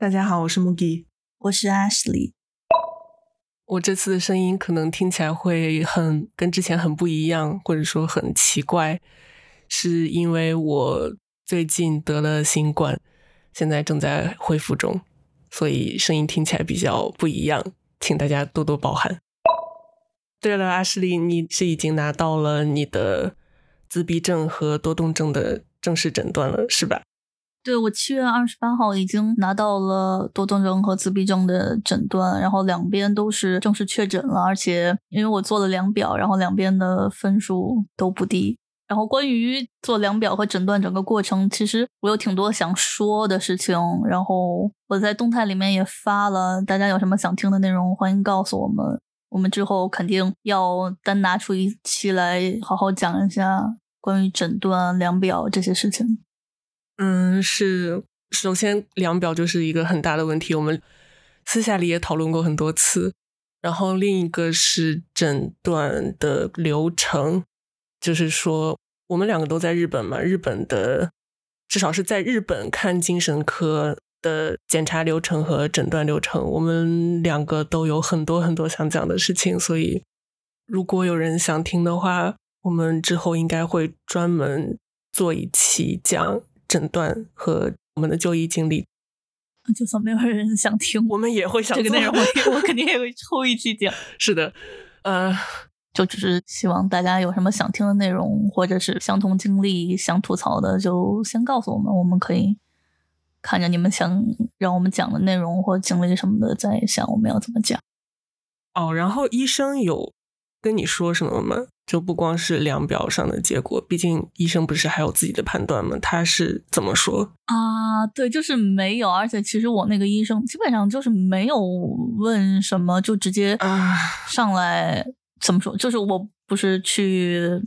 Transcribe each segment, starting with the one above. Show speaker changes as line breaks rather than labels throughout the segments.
大家好，我是 Mugi，
我是 Ashley。
我这次的声音可能听起来会很跟之前很不一样，或者说很奇怪，是因为我最近得了新冠，现在正在恢复中，所以声音听起来比较不一样，请大家多多包涵。对了，阿什利，你是已经拿到了你的自闭症和多动症的正式诊断了，是吧？
对，我七月二十八号已经拿到了多动症和自闭症的诊断，然后两边都是正式确诊了，而且因为我做了量表，然后两边的分数都不低。然后关于做量表和诊断整个过程，其实我有挺多想说的事情，然后我在动态里面也发了，大家有什么想听的内容，欢迎告诉我们，我们之后肯定要单拿出一期来好好讲一下关于诊断、量表这些事情。
嗯，是。首先，量表就是一个很大的问题，我们私下里也讨论过很多次。然后，另一个是诊断的流程，就是说，我们两个都在日本嘛，日本的至少是在日本看精神科的检查流程和诊断流程，我们两个都有很多很多想讲的事情。所以，如果有人想听的话，我们之后应该会专门做一期讲。诊断和我们的就医经历，
就算没有人想听，
我们也会想
这个内容，我我肯定也会 抽一期讲。
是的，呃，
就只是希望大家有什么想听的内容，或者是相同经历想吐槽的，就先告诉我们，我们可以看着你们想让我们讲的内容或经历什么的，再想我们要怎么讲。
哦，然后医生有跟你说什么吗？就不光是量表上的结果，毕竟医生不是还有自己的判断吗？他是怎么说
啊？对，就是没有，而且其实我那个医生基本上就是没有问什么，就直接上来怎么说？就是我不是去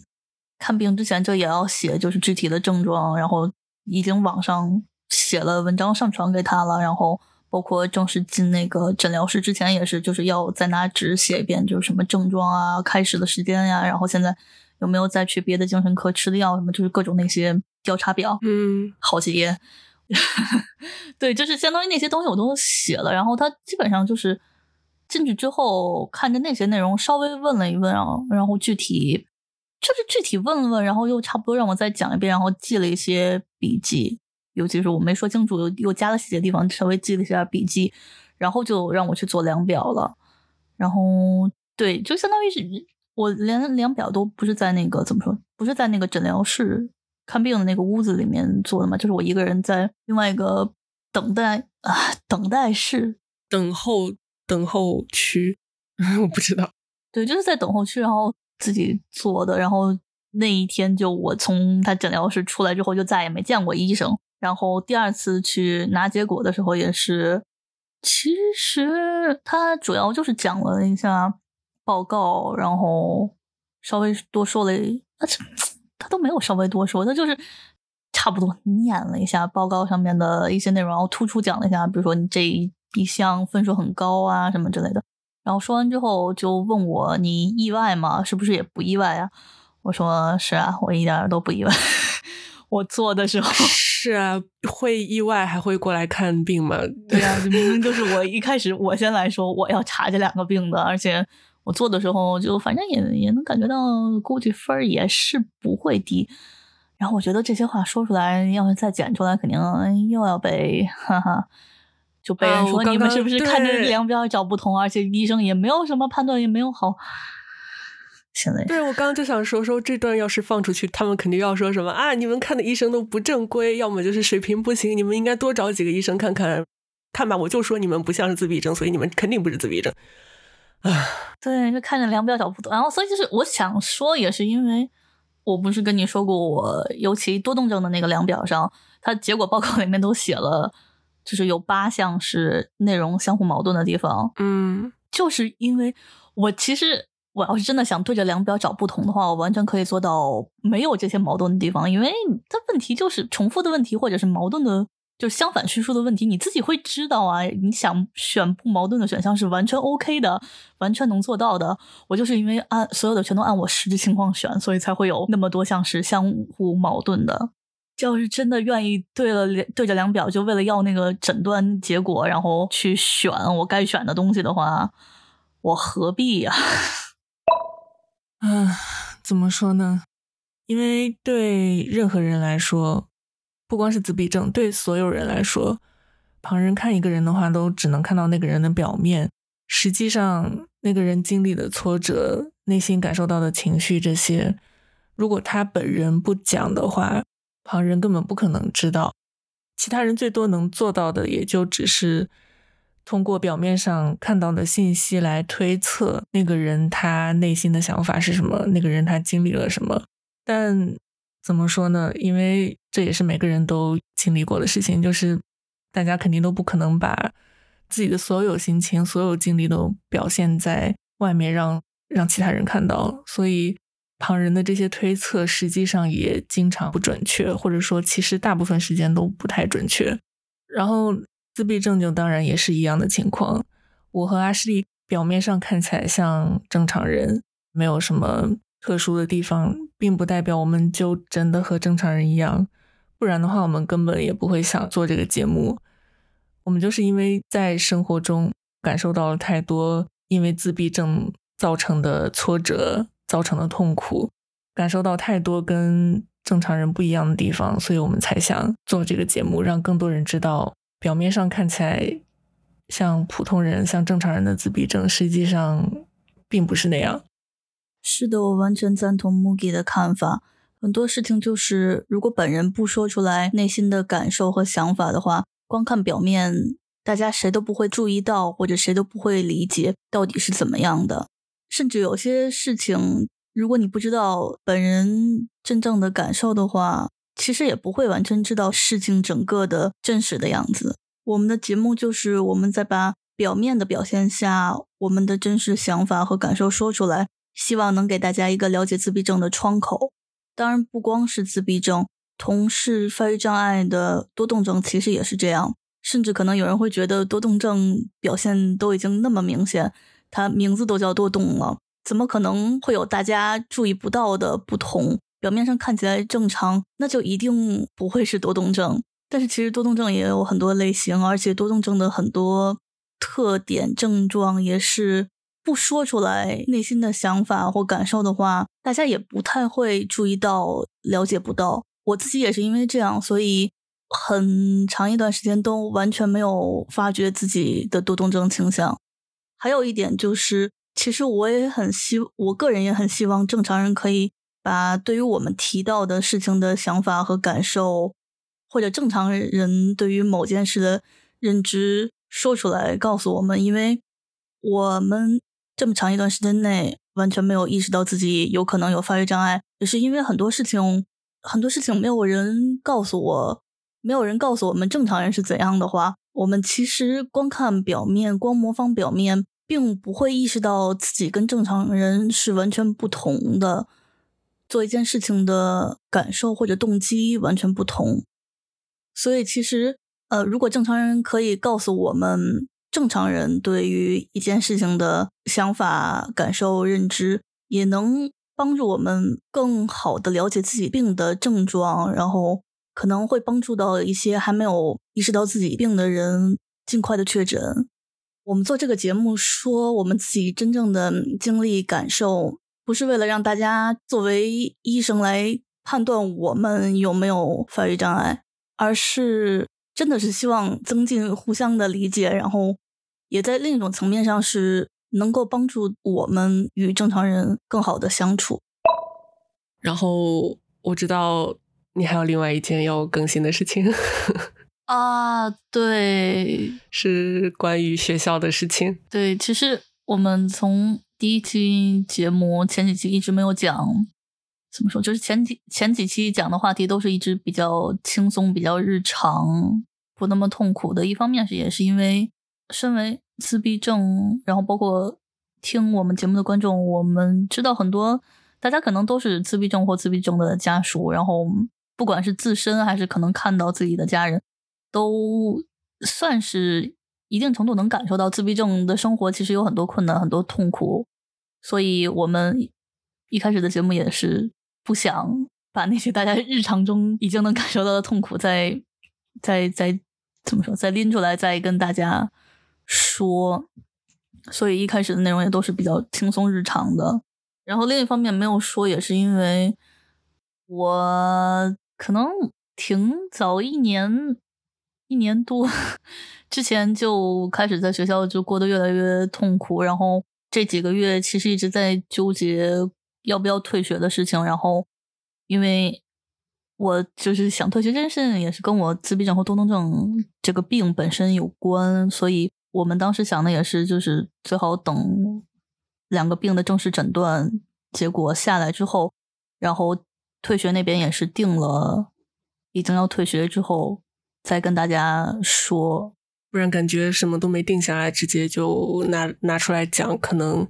看病之前就也要写，就是具体的症状，然后已经网上写了文章上传给他了，然后。包括正式进那个诊疗室之前，也是就是要再拿纸写一遍，就是什么症状啊、开始的时间呀，然后现在有没有再去别的精神科吃的药什么，就是各种那些调查表，
嗯，
好几页。对，就是相当于那些东西我都写了，然后他基本上就是进去之后看着那些内容，稍微问了一问，然后然后具体就是具体问了问，然后又差不多让我再讲一遍，然后记了一些笔记。尤其是我没说清楚，又又加了细节地方，稍微记了一下笔记，然后就让我去做量表了。然后对，就相当于是我连量表都不是在那个怎么说，不是在那个诊疗室看病的那个屋子里面做的嘛，就是我一个人在另外一个等待啊等待室
等候等候区，我不知道。
对，就是在等候区，然后自己做的。然后那一天就我从他诊疗室出来之后，就再也没见过医生。然后第二次去拿结果的时候也是，其实他主要就是讲了一下报告，然后稍微多说了，他都没有稍微多说，他就是差不多念了一下报告上面的一些内容，然后突出讲了一下，比如说你这一项分数很高啊什么之类的。然后说完之后就问我你意外吗？是不是也不意外啊？我说是啊，我一点都不意外。我做的时候
是啊，会意外还会过来看病吗？
对啊，明明就是我一开始我先来说我要查这两个病的，而且我做的时候就反正也也能感觉到，估计分儿也是不会低。然后我觉得这些话说出来，要是再剪出来，肯定又要被哈哈，就被人说你们是不是看这量表找不同，而且医生也没有什么判断，也没有好。现在
对我刚刚就想说说这段要是放出去，他们肯定要说什么啊？你们看的医生都不正规，要么就是水平不行，你们应该多找几个医生看看。看吧，我就说你们不像是自闭症，所以你们肯定不是自闭症。啊，
对，就看着量表找不懂，然后所以就是我想说，也是因为我不是跟你说过，我尤其多动症的那个量表上，它结果报告里面都写了，就是有八项是内容相互矛盾的地方。
嗯，
就是因为我其实。我要是真的想对着量表找不同的话，我完全可以做到没有这些矛盾的地方，因为它问题就是重复的问题，或者是矛盾的，就是相反叙述的问题，你自己会知道啊。你想选不矛盾的选项是完全 OK 的，完全能做到的。我就是因为按所有的全都按我实际情况选，所以才会有那么多项是相互矛盾的。要是真的愿意对了对着量表，就为了要那个诊断结果，然后去选我该选的东西的话，我何必呀？
啊怎么说呢？因为对任何人来说，不光是自闭症，对所有人来说，旁人看一个人的话，都只能看到那个人的表面，实际上那个人经历的挫折、内心感受到的情绪这些，如果他本人不讲的话。旁人根本不可能知道，其他人最多能做到的，也就只是通过表面上看到的信息来推测那个人他内心的想法是什么，那个人他经历了什么。但怎么说呢？因为这也是每个人都经历过的事情，就是大家肯定都不可能把自己的所有心情、所有经历都表现在外面，让让其他人看到，所以。旁人的这些推测，实际上也经常不准确，或者说，其实大部分时间都不太准确。然后，自闭症就当然也是一样的情况。我和阿诗丽表面上看起来像正常人，没有什么特殊的地方，并不代表我们就真的和正常人一样。不然的话，我们根本也不会想做这个节目。我们就是因为在生活中感受到了太多因为自闭症造成的挫折。造成的痛苦，感受到太多跟正常人不一样的地方，所以我们才想做这个节目，让更多人知道，表面上看起来像普通人、像正常人的自闭症，实际上并不是那样。
是的，我完全赞同 Mugi 的看法。很多事情就是，如果本人不说出来内心的感受和想法的话，光看表面，大家谁都不会注意到，或者谁都不会理解到底是怎么样的。甚至有些事情，如果你不知道本人真正的感受的话，其实也不会完全知道事情整个的真实的样子。我们的节目就是我们在把表面的表现下我们的真实想法和感受说出来，希望能给大家一个了解自闭症的窗口。当然，不光是自闭症，同是发育障碍的多动症其实也是这样。甚至可能有人会觉得多动症表现都已经那么明显。他名字都叫多动了，怎么可能会有大家注意不到的不同？表面上看起来正常，那就一定不会是多动症。但是其实多动症也有很多类型，而且多动症的很多特点症状也是不说出来内心的想法或感受的话，大家也不太会注意到、了解不到。我自己也是因为这样，所以很长一段时间都完全没有发觉自己的多动症倾向。还有一点就是，其实我也很希，我个人也很希望正常人可以把对于我们提到的事情的想法和感受，或者正常人对于某件事的认知说出来，告诉我们。因为我们这么长一段时间内完全没有意识到自己有可能有发育障碍，也是因为很多事情，很多事情没有人告诉我，没有人告诉我们正常人是怎样的话，我们其实光看表面，光模仿表面。并不会意识到自己跟正常人是完全不同的，做一件事情的感受或者动机完全不同。所以，其实，呃，如果正常人可以告诉我们，正常人对于一件事情的想法、感受、认知，也能帮助我们更好的了解自己病的症状，然后可能会帮助到一些还没有意识到自己病的人尽快的确诊。我们做这个节目，说我们自己真正的经历感受，不是为了让大家作为医生来判断我们有没有发育障碍，而是真的是希望增进互相的理解，然后也在另一种层面上是能够帮助我们与正常人更好的相处。
然后我知道你还有另外一件要更新的事情。
啊，对，
是关于学校的事情。
对，其实我们从第一期节目前几期一直没有讲，怎么说，就是前几前几期讲的话题都是一直比较轻松、比较日常，不那么痛苦的。一方面是也是因为身为自闭症，然后包括听我们节目的观众，我们知道很多大家可能都是自闭症或自闭症的家属，然后不管是自身还是可能看到自己的家人。都算是一定程度能感受到自闭症的生活其实有很多困难、很多痛苦，所以我们一开始的节目也是不想把那些大家日常中已经能感受到的痛苦再再再怎么说，再拎出来再跟大家说。所以一开始的内容也都是比较轻松日常的。然后另一方面没有说，也是因为我可能挺早一年一年多之前就开始在学校就过得越来越痛苦，然后这几个月其实一直在纠结要不要退学的事情。然后因为我就是想退学这件事情也是跟我自闭症和多动症这个病本身有关，所以我们当时想的也是就是最好等。两个病的正式诊断结果下来之后，然后退学那边也是定了，已经要退学之后再跟大家说，
不然感觉什么都没定下来，直接就拿拿出来讲，可能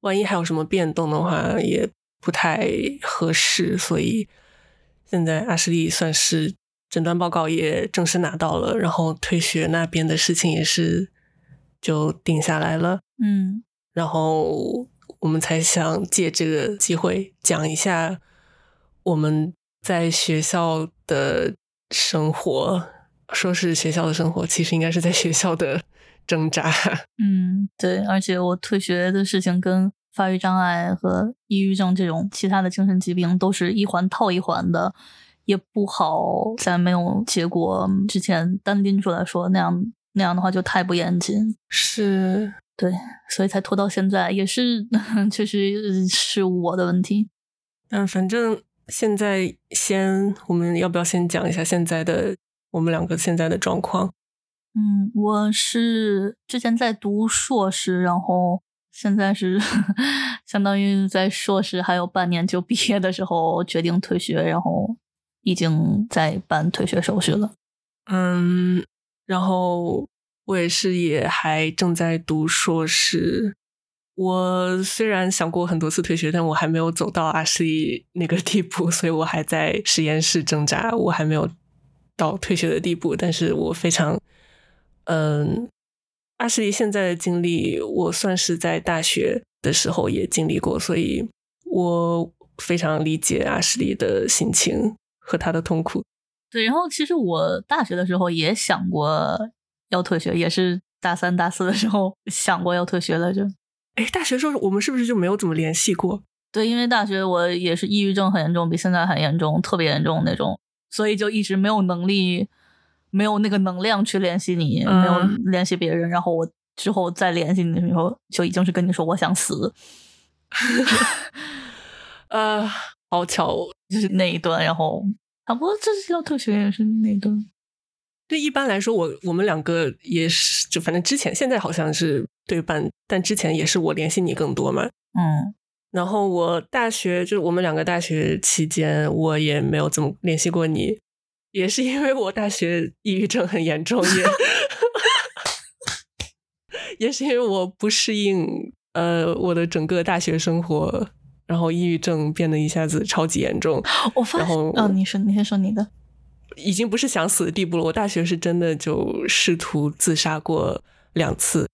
万一还有什么变动的话也不太合适。所以现在阿什利算是诊断报告也正式拿到了，然后退学那边的事情也是就定下来了。
嗯。
然后我们才想借这个机会讲一下我们在学校的生活，说是学校的生活，其实应该是在学校的挣扎。
嗯，对，而且我退学的事情跟发育障碍和抑郁症这种其他的精神疾病都是一环套一环的，也不好在没有结果之前单拎出来说，那样那样的话就太不严谨。
是。
对，所以才拖到现在，也是 确实是我的问题。
嗯，反正现在先，我们要不要先讲一下现在的我们两个现在的状况？
嗯，我是之前在读硕士，然后现在是 相当于在硕士还有半年就毕业的时候决定退学，然后已经在办退学手续了。
嗯，然后。我也是，也还正在读硕士。我虽然想过很多次退学，但我还没有走到阿诗丽那个地步，所以我还在实验室挣扎。我还没有到退学的地步，但是我非常……嗯，阿什利现在的经历，我算是在大学的时候也经历过，所以我非常理解阿什利的心情和他的痛苦。
对，然后其实我大学的时候也想过。要退学也是大三、大四的时候想过要退学来着。
哎，大学时候我们是不是就没有怎么联系过？
对，因为大学我也是抑郁症很严重，比现在还严重，特别严重那种，所以就一直没有能力，没有那个能量去联系你，没有联系别人。然后我之后再联系你的时候，就已经是跟你说我想死。
呃，好巧，
就是那一段。然后啊，不过这是要特学也是那一段。
对，一般来说，我我们两个也是，就反正之前现在好像是对半，但之前也是我联系你更多嘛。
嗯，
然后我大学就是我们两个大学期间，我也没有怎么联系过你，也是因为我大学抑郁症很严重，也 也是因为我不适应呃我的整个大学生活，然后抑郁症变得一下子超级严重。
我发现，嗯，你说，你先说你的。
已经不是想死的地步了。我大学是真的就试图自杀过两次。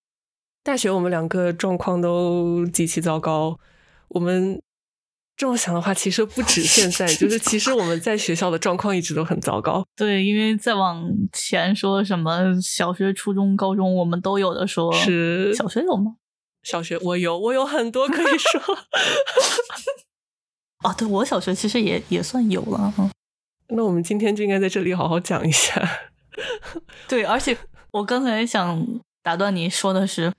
大学我们两个状况都极其糟糕。我们这么想的话，其实不止现在，就是其实我们在学校的状况一直都很糟糕。
对，因为再往前说什么小学、初中、高中，我们都有的说。
是
小学有吗？
小学我有，我有很多可以说。
啊，对我小学其实也也算有了。
那我们今天就应该在这里好好讲一下。
对，而且我刚才想打断你说的是，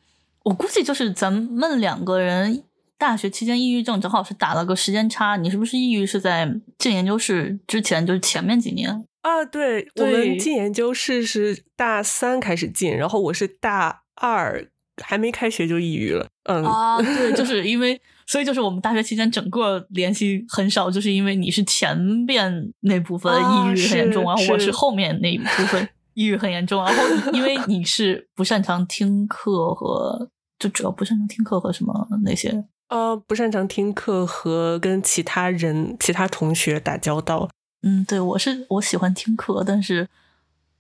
我估计就是咱们两个人大学期间抑郁症正好是打了个时间差。你是不是抑郁是在进研究室之前，就是前面几年
啊？对，我们进研究室是大三开始进，然后我是大二还没开学就抑郁了。嗯
啊，对，就是因为。所以就是我们大学期间整个联系很少，就是因为你是前边那部分抑郁很严重，然后我是后面那一部分抑郁很严重，然后因为你是不擅长听课和就主要不擅长听课和什么那些
呃不擅长听课和跟其他人其他同学打交道。
嗯，对我是我喜欢听课，但是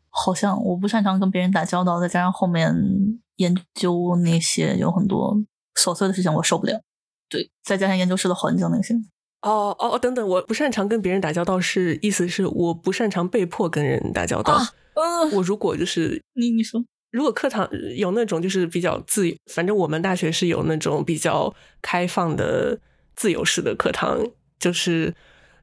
好像我不擅长跟别人打交道，再加上后面研究那些有很多琐碎的事情，我受不了。对，再加上研究室的环境那些，
哦哦哦，等等，我不擅长跟别人打交道，是意思是我不擅长被迫跟人打交道。
嗯，
我如果就是
你你说，
如果课堂有那种就是比较自由，反正我们大学是有那种比较开放的自由式的课堂，就是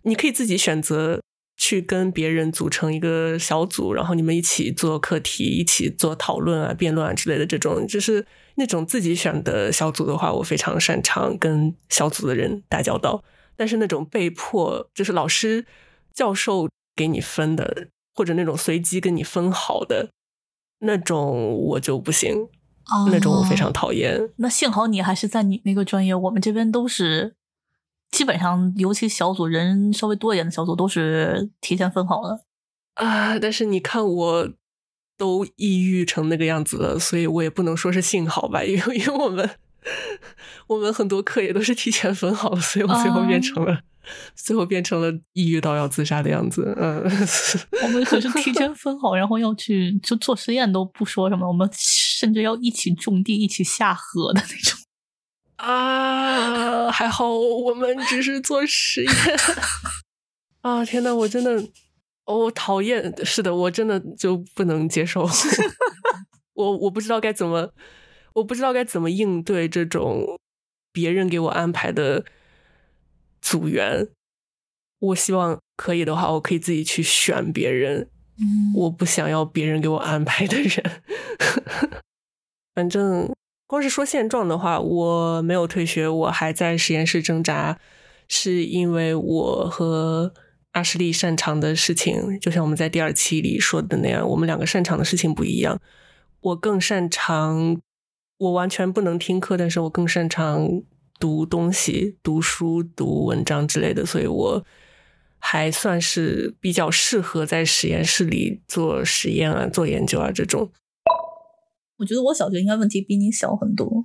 你可以自己选择去跟别人组成一个小组，然后你们一起做课题，一起做讨论啊、辩论啊之类的这种，就是那种自己选的小组的话，我非常擅长跟小组的人打交道。但是那种被迫，就是老师、教授给你分的，或者那种随机跟你分好的那种，我就不行。那种我非常讨厌。
那幸好你还是在你那个专业，我们这边都是基本上，尤其小组人稍微多一点的小组，都是提前分好了。
啊！但是你看，我都抑郁成那个样子了，所以我也不能说是幸好吧，因为因为我们。我们很多课也都是提前分好了，所以我最后变成了 最后变成了抑郁到要自杀的样子。嗯，
我们可是提前分好，然后要去就做实验都不说什么，我们甚至要一起种地、一起下河的那种。
啊，还好我们只是做实验。啊，天呐，我真的，我讨厌。是的，我真的就不能接受。我我不知道该怎么。我不知道该怎么应对这种别人给我安排的组员。我希望可以的话，我可以自己去选别人。我不想要别人给我安排的人。反正光是说现状的话，我没有退学，我还在实验室挣扎，是因为我和阿什利擅长的事情，就像我们在第二期里说的那样，我们两个擅长的事情不一样。我更擅长。我完全不能听课，但是我更擅长读东西、读书、读文章之类的，所以我还算是比较适合在实验室里做实验啊、做研究啊这种。
我觉得我小学应该问题比你小很多，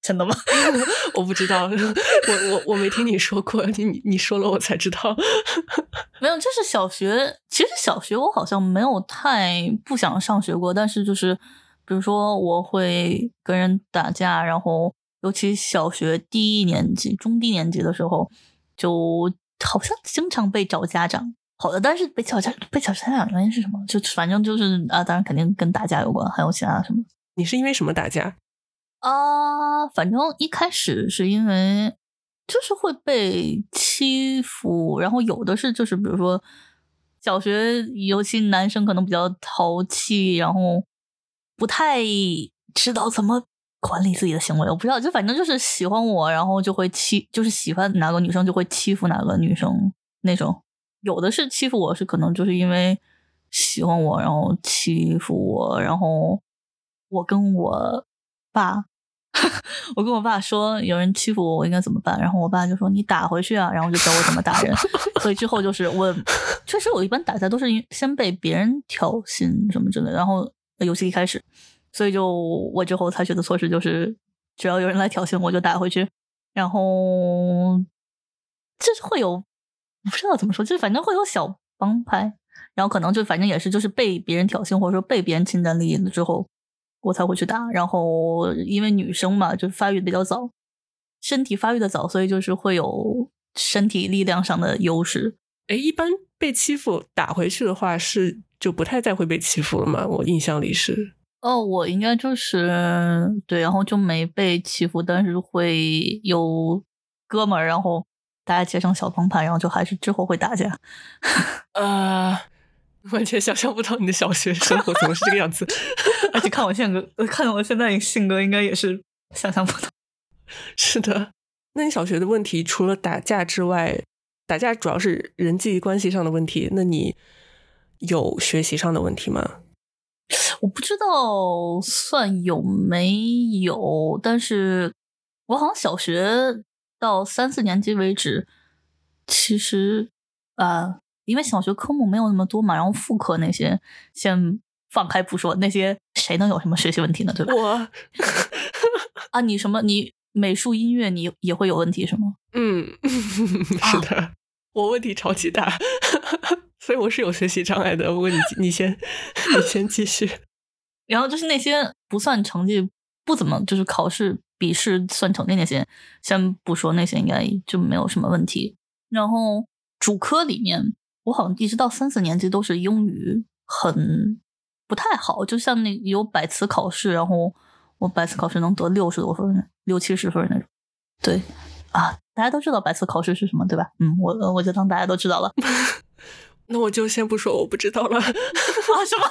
真的吗？
我不知道，我我我没听你说过，你你说了我才知道。
没有，就是小学，其实小学我好像没有太不想上学过，但是就是。比如说，我会跟人打架，然后尤其小学低一年级、中低年级的时候，就好像经常被找家长。好的，但是被找家被找家长原因是什么？就反正就是啊，当然肯定跟打架有关，还有其他什么？
你是因为什么打架？
啊，反正一开始是因为就是会被欺负，然后有的是就是比如说小学，尤其男生可能比较淘气，然后。不太知道怎么管理自己的行为，我不知道，就反正就是喜欢我，然后就会欺，就是喜欢哪个女生就会欺负哪个女生那种。有的是欺负我，是可能就是因为喜欢我，然后欺负我，然后我跟我爸，我跟我爸说有人欺负我，我应该怎么办？然后我爸就说你打回去啊，然后就教我怎么打人。所以之后就是我，确实我一般打架都是先被别人挑衅什么之类，然后。游戏一开始，所以就我之后采取的措施就是，只要有人来挑衅，我就打回去。然后就是会有不知道怎么说，就是反正会有小帮派，然后可能就反正也是就是被别人挑衅或者说被别人侵占利益了之后，我才会去打。然后因为女生嘛，就是发育比较早，身体发育的早，所以就是会有身体力量上的优势。
哎，一般被欺负打回去的话是。就不太再会被欺负了嘛？我印象里是
哦，我应该就是对，然后就没被欺负，但是会有哥们儿，然后大家结成小帮派，然后就还是之后会打架。
呃，完全想象不到你的小学生活怎么是这个样子，
而且看我性格，看我现在性格，应该也是想象不到。
是的，那你小学的问题除了打架之外，打架主要是人际关系上的问题，那你？有学习上的问题吗？
我不知道算有没有，但是我好像小学到三四年级为止，其实啊，因为小学科目没有那么多嘛，然后副科那些先放开不说，那些谁能有什么学习问题呢？对吧？
我
啊，你什么？你美术、音乐，你也会有问题是吗？
嗯，是的，我问题超级大。所以我是有学习障碍的。不过你你先你先继续。
然后就是那些不算成绩不怎么，就是考试笔试算成绩那些，先不说那些，应该就没有什么问题。然后主科里面，我好像一直到三四年级都是英语很不太好，就像那有百词考试，然后我百词考试能得六十多分，六七十分那种。对啊，大家都知道百词考试是什么，对吧？嗯，我我就当大家都知道了。
那我就先不说我不知道了。啊
什么？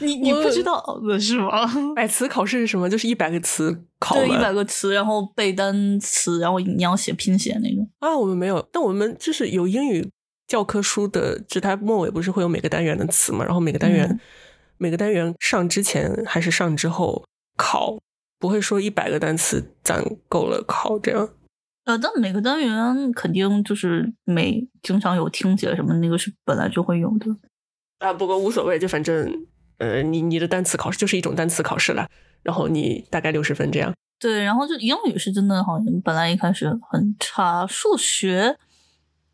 你你不知道的是吗？
百词考试是什么？就是一百个词考
对，一百个词，然后背单词，然后你要写拼写那种。
啊，我们没有，但我们就是有英语教科书的，就它末尾不是会有每个单元的词嘛？然后每个单元、
嗯
每个单元上之前还是上之后考，不会说一百个单词攒够了考这样。
呃，但每个单元肯定就是每经常有听写什么，那个是本来就会有的。
啊，不过无所谓，就反正呃，你你的单词考试就是一种单词考试了，然后你大概六十分这样。
对，然后就英语是真的好像本来一开始很差，数学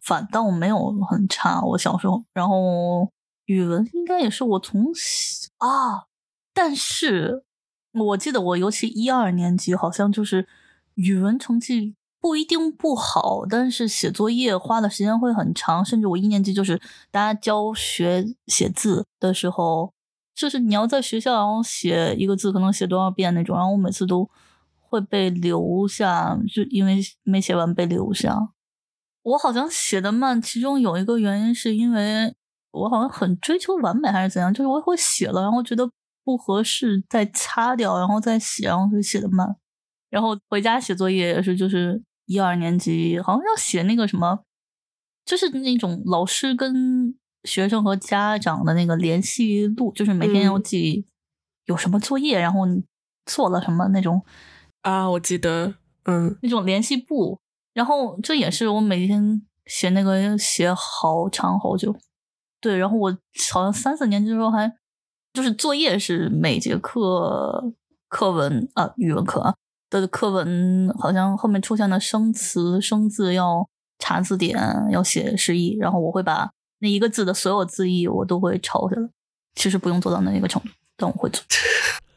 反倒没有很差。我小时候，然后语文应该也是我从小啊，但是我记得我尤其一二年级好像就是语文成绩不一定不好，但是写作业花的时间会很长，甚至我一年级就是大家教学写字的时候，就是你要在学校然后写一个字可能写多少遍那种，然后我每次都会被留下，就因为没写完被留下。我好像写的慢，其中有一个原因是因为我好像很追求完美还是怎样，就是我会写了，然后觉得不合适再擦掉，然后再写，然后就写的慢。然后回家写作业也是，就是一二年级好像要写那个什么，就是那种老师跟学生和家长的那个联系录，就是每天要
嗯
记有什么作业，然后你做了什么那种
啊，我记得，嗯，
那种联系簿。然后这也是我每天写那个写好长好久。对，然后我好像三四年级的时候还就是作业是每节课课文啊语文课啊的课文，好像后面出现的生词生字要查字典，要写释义，然后我会把那一个字的所有字义我都会抄下来。其实不用做到那一个程度，但我会做。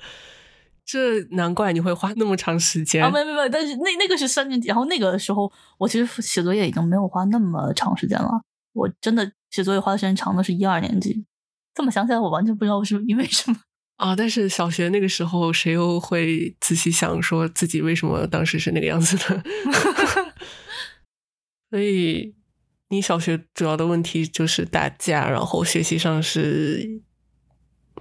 这难怪你会花那么长时间。
啊，没没没，但是那那个是三年级，然后那个时候我其实写作业已经没有花那么长时间了，我真的写作业花的时间长的是一二年级。这么想起来，我完全不知道是因为什么。
啊，但是小学那个时候，谁又会仔细想说自己为什么当时是那个样子的？所以你小学主要的问题就是打架，然后学习上是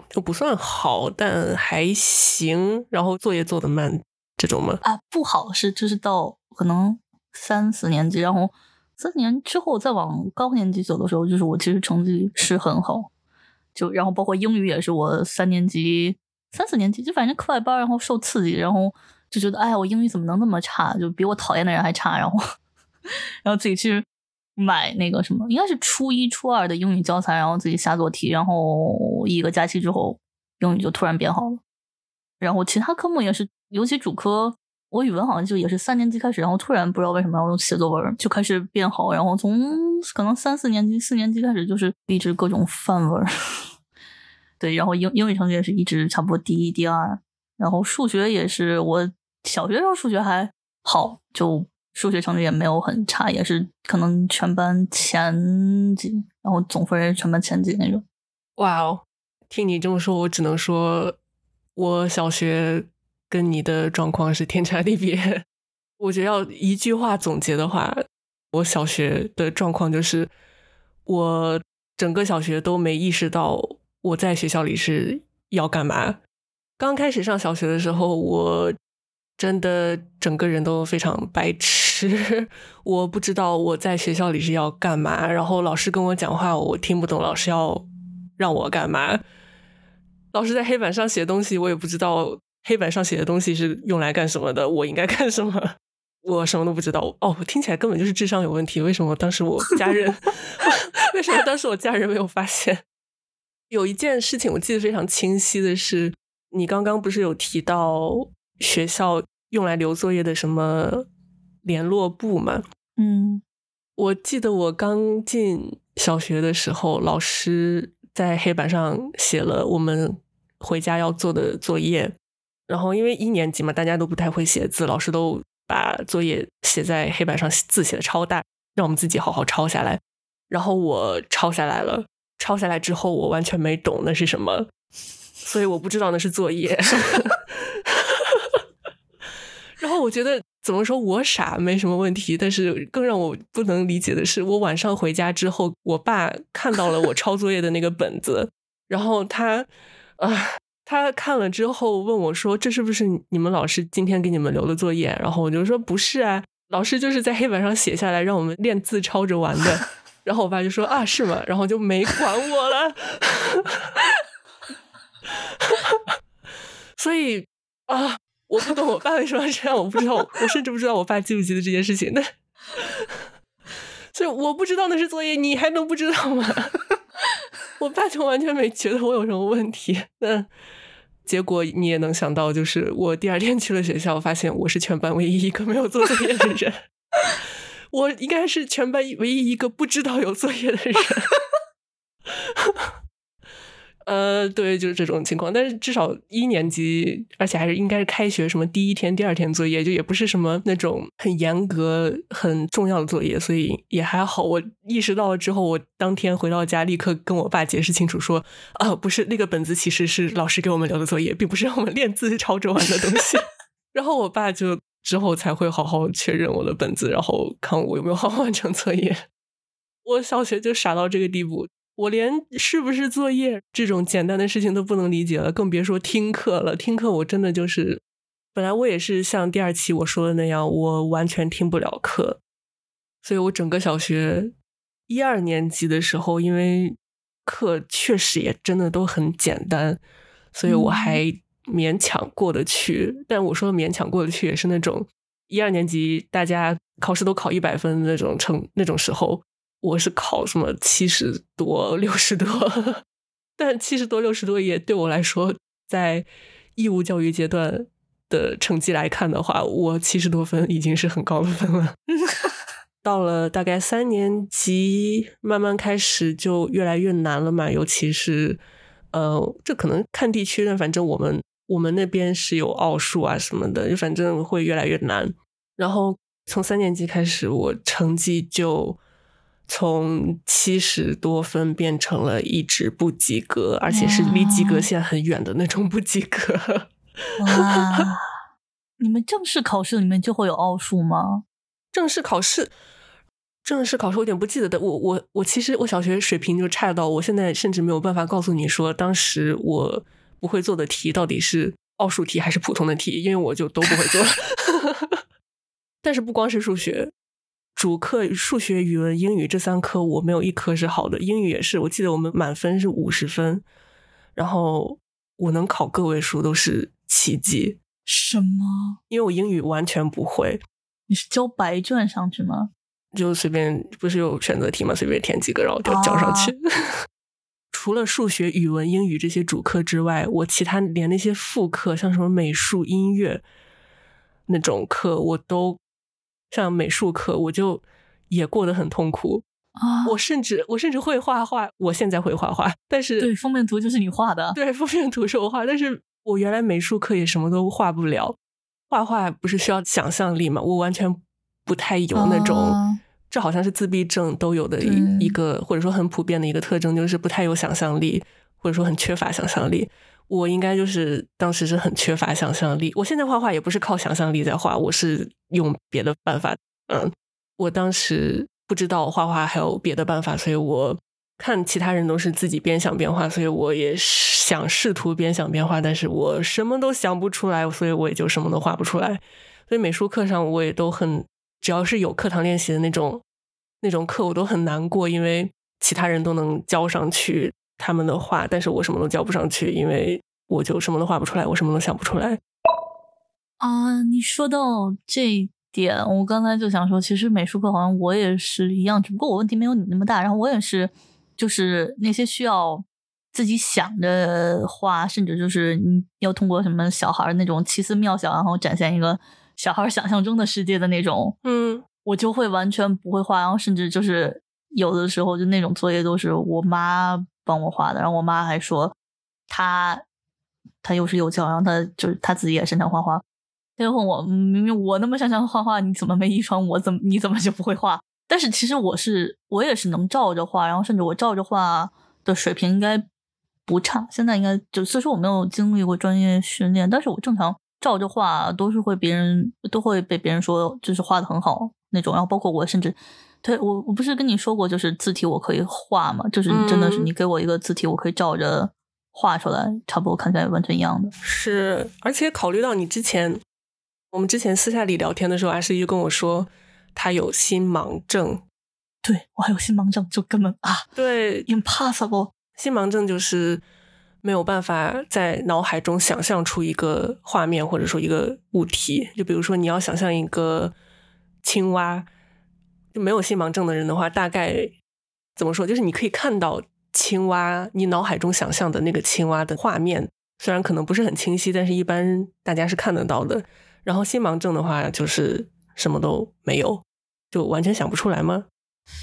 就不算好，但还行，然后作业做的慢这种吗？
啊，不好是就是到可能三四年级，然后三年之后再往高年级走的时候，就是我其实成绩是很好，就然后包括英语也是我三年级、三四年级就反正课外班，然后受刺激，然后就觉得哎呀，我英语怎么能那么差，就比我讨厌的人还差，然后 然后自己去买那个什么，应该是初一、初二的英语教材，然后自己瞎做题，然后一个假期之后，英语就突然变好了。然后其他科目也是，尤其主科，我语文好像就也是三年级开始，然后突然不知道为什么要用写作文就开始变好，然后从可能三四年级、四年级开始就是一直各种范文。对，然后英英语成绩也是一直差不多第一、第二，然后数学也是我小学时候数学还好，就数学成绩也没有很差，也是可能全班前几，然后总分也是全班前几那种。
哇哦，听你这么说，我只能说，我小学跟你的状况是天差地别。我觉得要一句话总结的话，我小学的状况就是，我整个小学都没意识到我在学校里是要干嘛。刚开始上小学的时候，我真的整个人都非常白痴，我不知道我在学校里是要干嘛，然后老师跟我讲话，我听不懂老师要让我干嘛。老师在黑板上写东西，我也不知道黑板上写的东西是用来干什么的，我应该干什么，我什么都不知道。哦，听起来根本就是智商有问题。为什么当时我家人 为什么当时我家人没有发现？有一件事情我记得非常清晰的是，你刚刚不是有提到学校用来留作业的什么联络簿吗？
嗯
我记得我刚进小学的时候，老师在黑板上写了我们回家要做的作业，然后因为一年级嘛，大家都不太会写字，老师都把作业写在黑板上，字写的超大，让我们自己好好抄下来。然后我抄下来了，抄下来之后我完全没懂那是什么，所以我不知道那是作业。然后我觉得怎么说我傻没什么问题，但是更让我不能理解的是，我晚上回家之后，我爸看到了我抄作业的那个本子，然后他啊。他看了之后问我说：“这是不是你们老师今天给你们留的作业？”然后我就说：“不是啊，老师就是在黑板上写下来，让我们练字抄着玩的。”然后我爸就说：“啊，是吗？”然后就没管我了。所以啊，我不懂我爸为什么这样，我不知道，我甚至不知道我爸记不记得这件事情。那所以我不知道那是作业，你还能不知道吗？我爸就完全没觉得我有什么问题。那。结果你也能想到，就是我第二天去了学校，发现我是全班唯一一个没有做作业的人。我应该是全班唯一一个不知道有作业的人。呃，对，就是这种情况。但是至少一年级，而且还是应该是开学什么第一天、第二天作业，就也不是什么那种很严格、很重要的作业，所以也还好。我意识到了之后，我当天回到家，立刻跟我爸解释清楚，说啊，不是那个本子，其实是老师给我们留的作业，并不是让我们练字抄着玩的东西。然后我爸就之后才会好好确认我的本子，然后看我有没有好好完成作业。我小学就傻到这个地步。我连是不是作业这种简单的事情都不能理解了，更别说听课了。听课我真的就是，本来我也是像第二期我说的那样，我完全听不了课。所以我整个小学一二年级的时候，因为课确实也真的都很简单，所以我还勉强过得去。但我说勉强过得去，也是那种一二年级大家考试都考一百分那种成那种时候。我是考什么七十多、六十多，但七十多、六十多也对我来说，在义务教育阶段的成绩来看的话，我七十多分已经是很高的分了。到了大概三年级，慢慢开始就越来越难了嘛，尤其是呃，这可能看地区的，反正我们我们那边是有奥数啊什么的，就反正会越来越难。然后从三年级开始，我成绩就。从七十多分变成了一直不及格，而且是离及格线很远的那种不及格。
哇！你们正式考试里面就会有奥数吗？
正式考试，正式考试我有点不记得的。我我我其实我小学水平就差到，我现在甚至没有办法告诉你说，当时我不会做的题到底是奥数题还是普通的题，因为我就都不会做。但是不光是数学。主课数学、语文、英语这三科我没有一科是好的，英语也是。我记得我们满分是五十分，然后我能考个位数都是奇迹。
什么？
因为我英语完全不会。
你是交白卷上去吗？
就随便，不是有选择题吗？随便填几个，然后就交上去。除了数学、语文、英语这些主课之外，我其他连那些副课，像什么美术、音乐那种课，我都。像美术课，我就也过得很痛苦
啊！
我甚至我甚至会画画，我现在会画画，但是
对封面图就是你画的，
对封面图是我画，但是我原来美术课也什么都画不了。画画不是需要想象力嘛？我完全不太有那种，这好像是自闭症都有的一一个，或者说很普遍的一个特征，就是不太有想象力，或者说很缺乏想象力。我应该就是当时是很缺乏想象力。我现在画画也不是靠想象力在画，我是用别的办法。嗯，我当时不知道画画还有别的办法，所以我看其他人都是自己边想边画，所以我也想试图边想边画，但是我什么都想不出来，所以我也就什么都画不出来。所以美术课上我也都很，只要是有课堂练习的那种那种课，我都很难过，因为其他人都能交上去。他们的画，但是我什么都交不上去，因为我就什么都画不出来，我什么都想不出来。
啊，你说到这一点，我刚才就想说，其实美术课好像我也是一样，只不过我问题没有你那么大。然后我也是，就是那些需要自己想着画，甚至就是你要通过什么小孩那种奇思妙想，然后展现一个小孩想象中的世界的那种，
嗯，
我就会完全不会画，然后甚至就是有的时候就那种作业都是我妈。帮我画的，然后我妈还说，她她又是幼教，然后她就是她自己也擅长画画。她就问我，明明我那么擅长画画，你怎么没遗传我？怎么你怎么就不会画？但是其实我是我也是能照着画，然后甚至我照着画的水平应该不差。现在应该就虽说我没有经历过专业训练，但是我正常照着画都是会别人都会被别人说就是画的很好那种。然后包括我甚至对我我不是跟你说过，就是字体我可以画嘛，就是真的是你给我一个字体，我可以照着画出来，差不多看起来完全一样的。
是，而且考虑到你之前我们之前私下里聊天的时候，阿诗就跟我说。他有心盲症，
对我还有心盲症，就根本啊，
对
，impossible。
心盲症就是没有办法在脑海中想象出一个画面，或者说一个物体。就比如说你要想象一个青蛙，没有心盲症的人的话，大概怎么说？就是你可以看到青蛙，你脑海中想象的那个青蛙的画面，虽然可能不是很清晰，但是一般大家是看得到的。然后心盲症的话，就是什么都没有。就完全想不出来吗？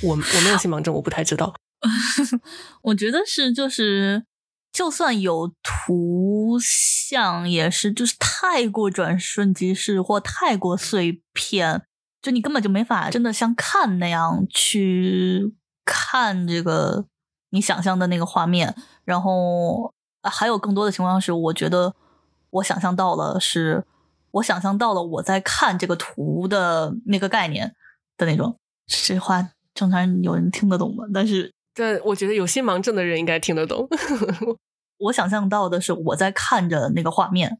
我我没有心盲症，我不太知道。
我觉得是，就是就算有图像，也是就是太过转瞬即逝或太过碎片，就你根本就没法真的像看那样去看这个你想象的那个画面。然后还有更多的情况是，我觉得我想象到了，是我想象到了我在看这个图的那个概念。的那种，这话正常人有人听得懂吗？但是，
但我觉得有心盲症的人应该听得懂。
我想象到的是我在看着那个画面，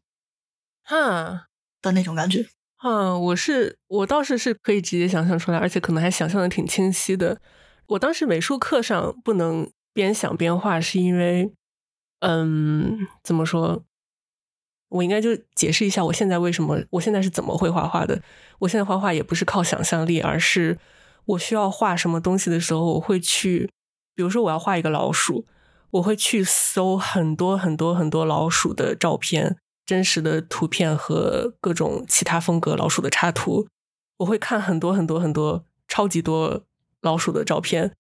哈
的那种感觉。
嗯，我是我倒是是可以直接想象出来，而且可能还想象的挺清晰的。我当时美术课上不能边想边画，是因为，嗯，怎么说？我应该就解释一下，我现在为什么，我现在是怎么会画画的。我现在画画也不是靠想象力，而是我需要画什么东西的时候，我会去，比如说我要画一个老鼠，我会去搜很多很多很多老鼠的照片、真实的图片和各种其他风格老鼠的插图。我会看很多很多很多超级多老鼠的照片，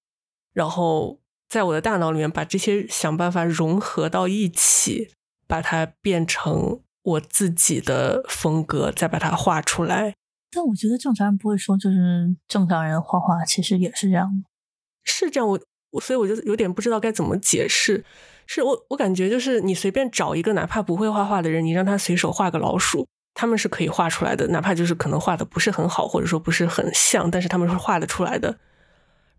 然后在我的大脑里面把这些想办法融合到一起。把它变成我自己的风格，再把它画出来。
但我觉得正常人不会说，就是正常人画画其实也是这样
是这样，我我所以我就有点不知道该怎么解释。是我我感觉就是你随便找一个哪怕不会画画的人，你让他随手画个老鼠，他们是可以画出来的。哪怕就是可能画的不是很好，或者说不是很像，但是他们是画得出来的。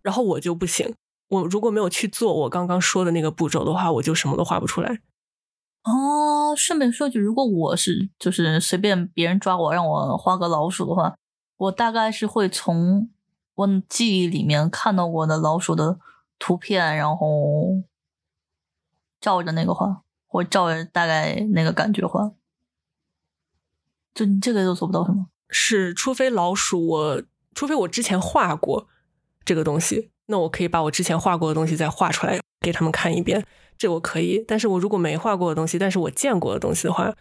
然后我就不行，我如果没有去做我刚刚说的那个步骤的话，我就什么都画不出来。
哦，顺便说句，如果我是就是随便别人抓我让我画个老鼠的话，我大概是会从我记忆里面看到过的老鼠的图片，然后照着那个画，或照着大概那个感觉画。就你这个都做不到什么？
是，除非老鼠我，除非我之前画过这个东西，那我可以把我之前画过的东西再画出来给他们看一遍。这我可以，但是我如果没画过的东西，但是我见过的东西的话，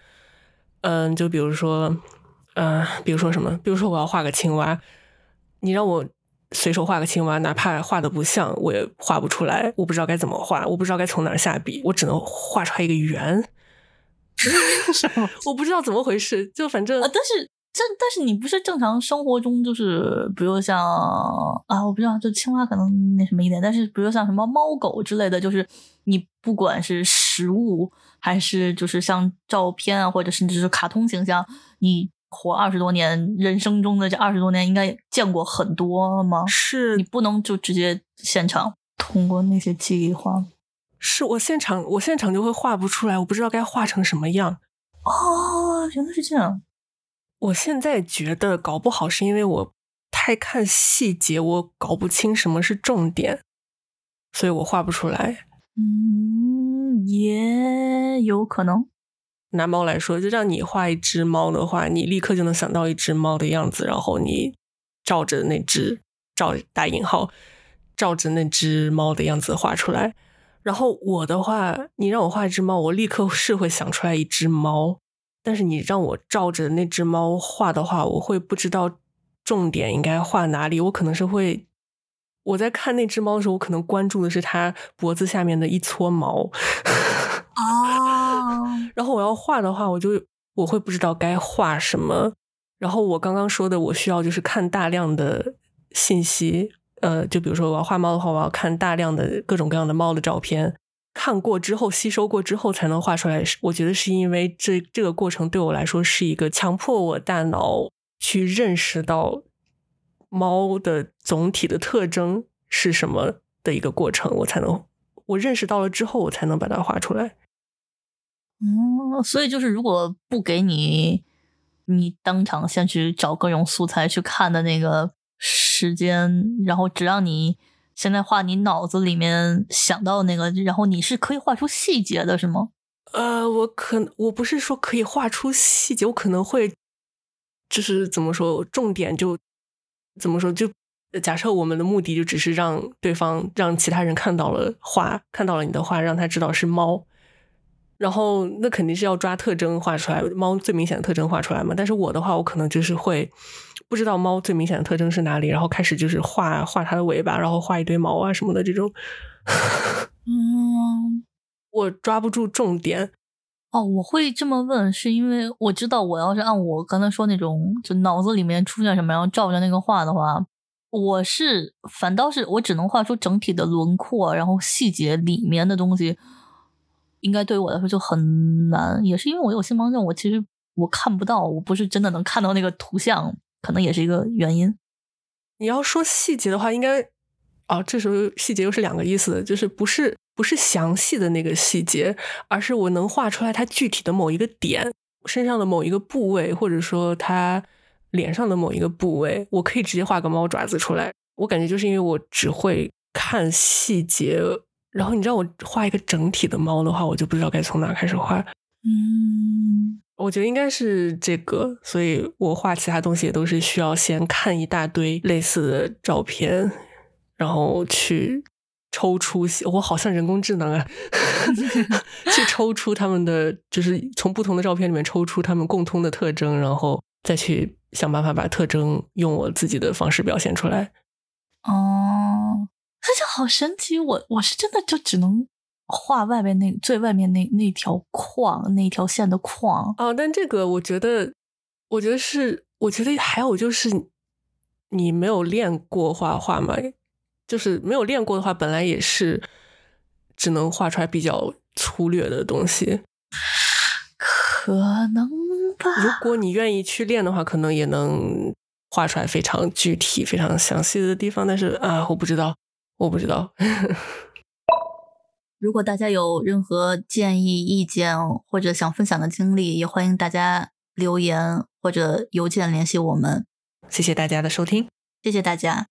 嗯，就比如说，嗯，比如说什么，比如说我要画个青蛙，你让我随手画个青蛙，哪怕画的不像，我也画不出来，我不知道该怎么画，我不知道该从哪儿下笔，我只能画出来一个圆，我不知道怎么回事，就反正，
但是。这但是你不是正常生活中就是，比如像啊，我不知道，就青蛙可能那什么一点，但是比如像什么猫狗之类的，就是你不管是实物还是就是像照片啊，或者甚至是卡通形象，你活二十多年，人生中的这二十多年应该见过很多吗？
是
你不能就直接现场通过那些记忆画？
是我现场我现场就会画不出来，我不知道该画成什么样。
哦，原来是这样。
我现在觉得搞不好是因为我太看细节，我搞不清什么是重点，所以我画不出来。
嗯，也有可能。
拿猫来说，就让你画一只猫的话，你立刻就能想到一只猫的样子，然后你照着那只照打引号照着那只猫的样子画出来。然后我的话，你让我画一只猫，我立刻是会想出来一只猫。但是你让我照着那只猫画的话，我会不知道重点应该画哪里。我可能是会，我在看那只猫的时候，我可能关注的是它脖子下面的一撮毛。
哦，
然后我要画的话，我就我会不知道该画什么。然后我刚刚说的，我需要就是看大量的信息，呃，就比如说我要画猫的话，我要看大量的各种各样的猫的照片，看过之后吸收过之后才能画出来。我觉得是因为这这个过程对我来说是一个强迫我大脑去认识到猫的总体的特征是什么的一个过程，我才能我认识到了之后，我才能把它画出来。
哦，所以就是如果不给你。你当场先去找各种素材去看的那个时间，然后只让你现在画你脑子里面想到那个，然后你是可以画出细节的，是吗？
呃，我可我不是说可以画出细节，我可能会就是怎么说，重点就怎么说，就假设我们的目的就只是让对方让其他人看到了画，看到了你的画，让他知道是猫。然后那肯定是要抓特征画出来，猫最明显的特征画出来嘛。但是我的话，我可能就是会不知道猫最明显的特征是哪里，然后开始就是画画它的尾巴，然后画一堆毛啊什么的这种。
嗯，
我抓不住重点。
哦，我会这么问，是因为我知道，我要是按我刚才说那种，就脑子里面出现什么，然后照着那个画的话，我是反倒是我只能画出整体的轮廓，然后细节里面的东西。应该对于我来说就很难，也是因为我有心盲症，我其实我看不到，我不是真的能看到那个图像，可能也是一个原因。
你要说细节的话，应该哦，这时候细节又是两个意思，就是不是不是详细的那个细节，而是我能画出来它具体的某一个点，身上的某一个部位，或者说它脸上的某一个部位，我可以直接画个猫爪子出来。我感觉就是因为我只会看细节。然后你知道我画一个整体的猫的话，我就不知道该从哪开始画。
嗯，
我觉得应该是这个，所以我画其他东西也都是需要先看一大堆类似的照片，然后去抽出。我好像人工智能啊，去抽出他们的，就是从不同的照片里面抽出他们共通的特征，然后再去想办法把特征用我自己的方式表现出来。
哦。这就好神奇，我我是真的就只能画外面那最外面那那条框那条线的框
啊。但这个我觉得，我觉得是，我觉得还有就是你没有练过画画嘛，就是没有练过的话，本来也是只能画出来比较粗略的东西。
可能吧。
如果你愿意去练的话，可能也能画出来非常具体、非常详细的地方。但是啊，我不知道。我不知道。
如果大家有任何建议、意见或者想分享的经历，也欢迎大家留言或者邮件联系我们。
谢谢大家的收听，
谢谢大家。